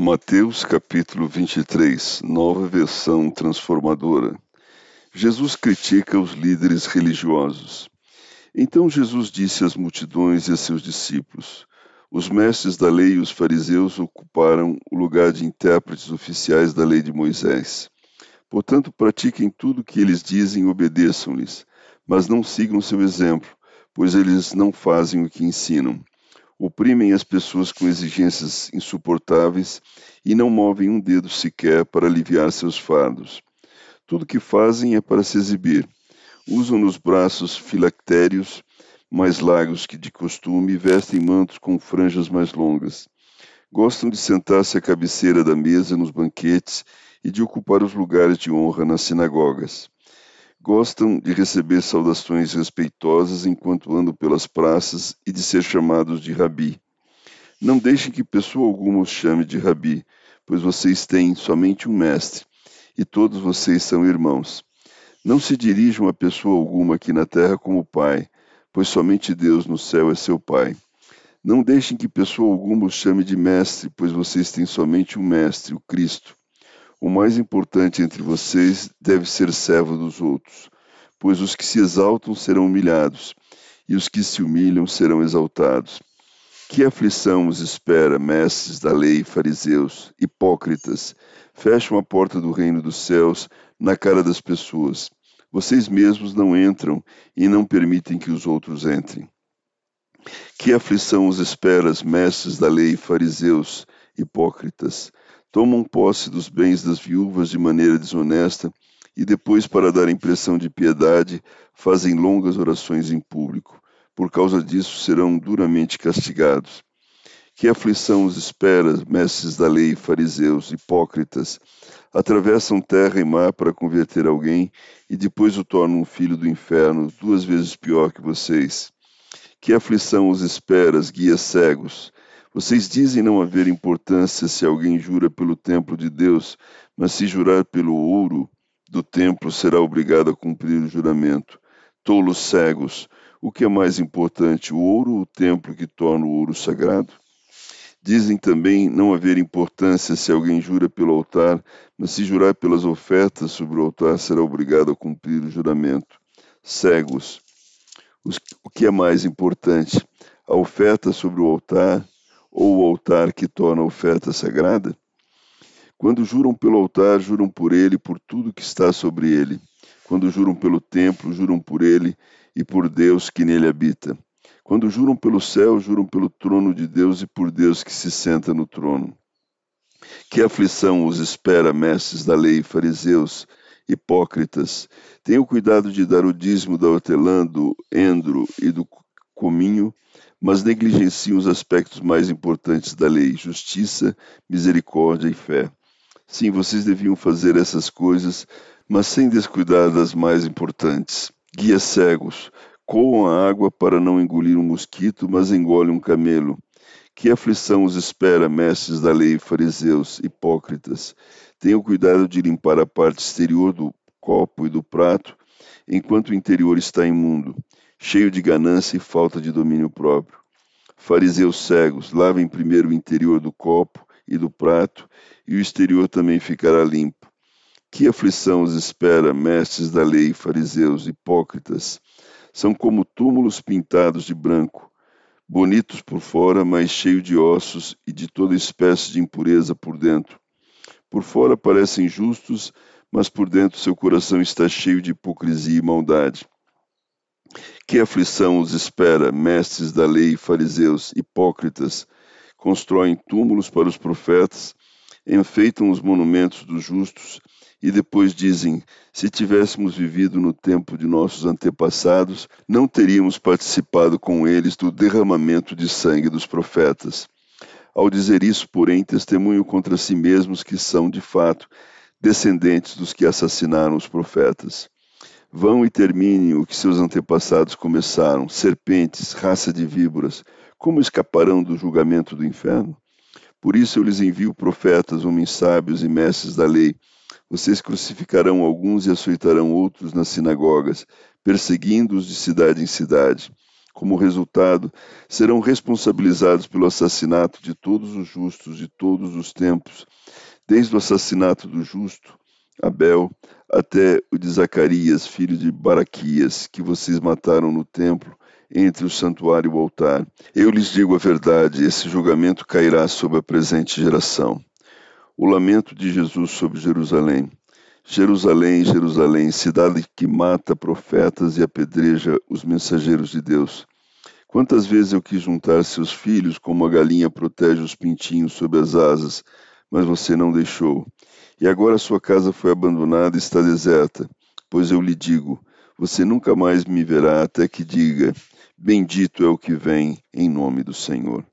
Mateus capítulo 23, nova versão transformadora. Jesus critica os líderes religiosos. Então Jesus disse às multidões e a seus discípulos: Os mestres da lei e os fariseus ocuparam o lugar de intérpretes oficiais da lei de Moisés. Portanto, pratiquem tudo o que eles dizem e obedeçam-lhes, mas não sigam seu exemplo, pois eles não fazem o que ensinam oprimem as pessoas com exigências insuportáveis e não movem um dedo sequer para aliviar seus fardos. Tudo que fazem é para se exibir. Usam nos braços filactérios mais largos que de costume e vestem mantos com franjas mais longas. Gostam de sentar-se à cabeceira da mesa nos banquetes e de ocupar os lugares de honra nas sinagogas. Gostam de receber saudações respeitosas enquanto andam pelas praças e de ser chamados de rabi. Não deixem que pessoa alguma os chame de rabi, pois vocês têm somente um mestre, e todos vocês são irmãos. Não se dirijam a pessoa alguma aqui na terra como pai, pois somente Deus no céu é seu pai. Não deixem que pessoa alguma os chame de mestre, pois vocês têm somente um mestre, o Cristo. O mais importante entre vocês deve ser servo dos outros, pois os que se exaltam serão humilhados, e os que se humilham serão exaltados. Que aflição os espera, mestres da lei, fariseus, hipócritas! Fecham a porta do reino dos céus na cara das pessoas. Vocês mesmos não entram e não permitem que os outros entrem. Que aflição os espera, mestres da lei, fariseus, hipócritas! Tomam posse dos bens das viúvas de maneira desonesta e depois, para dar impressão de piedade, fazem longas orações em público. Por causa disso, serão duramente castigados. Que aflição os espera, mestres da lei, fariseus, hipócritas, atravessam terra e mar para converter alguém e depois o tornam um filho do inferno, duas vezes pior que vocês. Que aflição os espera, guias cegos, vocês dizem não haver importância se alguém jura pelo templo de Deus, mas se jurar pelo ouro do templo, será obrigado a cumprir o juramento. Tolos cegos, o que é mais importante, o ouro ou o templo que torna o ouro sagrado? Dizem também não haver importância se alguém jura pelo altar, mas se jurar pelas ofertas sobre o altar, será obrigado a cumprir o juramento. Cegos, o que é mais importante, a oferta sobre o altar ou o altar que torna a oferta sagrada? Quando juram pelo altar, juram por ele por tudo que está sobre ele. Quando juram pelo templo, juram por ele e por Deus que nele habita. Quando juram pelo céu, juram pelo trono de Deus e por Deus que se senta no trono. Que aflição os espera, mestres da lei, fariseus, hipócritas. Tenham cuidado de dar o dízimo da hortelã, do endro e do cominho, mas negligenciam os aspectos mais importantes da lei: justiça, misericórdia e fé. Sim, vocês deviam fazer essas coisas, mas sem descuidar das mais importantes. Guias cegos, coam a água para não engolir um mosquito, mas engolem um camelo. Que aflição os espera, mestres da lei, fariseus, hipócritas? Tenham cuidado de limpar a parte exterior do copo e do prato, enquanto o interior está imundo cheio de ganância e falta de domínio próprio. Fariseus cegos, lavem primeiro o interior do copo e do prato, e o exterior também ficará limpo. Que aflição os espera, mestres da lei, fariseus, hipócritas! São como túmulos pintados de branco, bonitos por fora, mas cheios de ossos e de toda espécie de impureza por dentro. Por fora parecem justos, mas por dentro seu coração está cheio de hipocrisia e maldade. Que aflição os espera, mestres da lei, fariseus, hipócritas, constroem túmulos para os profetas, enfeitam os monumentos dos justos e depois dizem: se tivéssemos vivido no tempo de nossos antepassados, não teríamos participado com eles do derramamento de sangue dos profetas. Ao dizer isso, porém, testemunham contra si mesmos que são, de fato, descendentes dos que assassinaram os profetas. Vão e terminem o que seus antepassados começaram, serpentes, raça de víboras, como escaparão do julgamento do inferno? Por isso eu lhes envio profetas, homens sábios e mestres da lei. Vocês crucificarão alguns e açoitarão outros nas sinagogas, perseguindo-os de cidade em cidade. Como resultado, serão responsabilizados pelo assassinato de todos os justos de todos os tempos, desde o assassinato do justo, Abel, até o de Zacarias, filho de Baraquias, que vocês mataram no templo, entre o santuário e o altar. Eu lhes digo a verdade: esse julgamento cairá sobre a presente geração. O lamento de Jesus sobre Jerusalém. Jerusalém, Jerusalém, cidade que mata profetas e apedreja os mensageiros de Deus. Quantas vezes eu quis juntar seus filhos como a galinha protege os pintinhos sob as asas, mas você não deixou. E agora sua casa foi abandonada e está deserta. Pois eu lhe digo: você nunca mais me verá até que diga: Bendito é o que vem em nome do Senhor.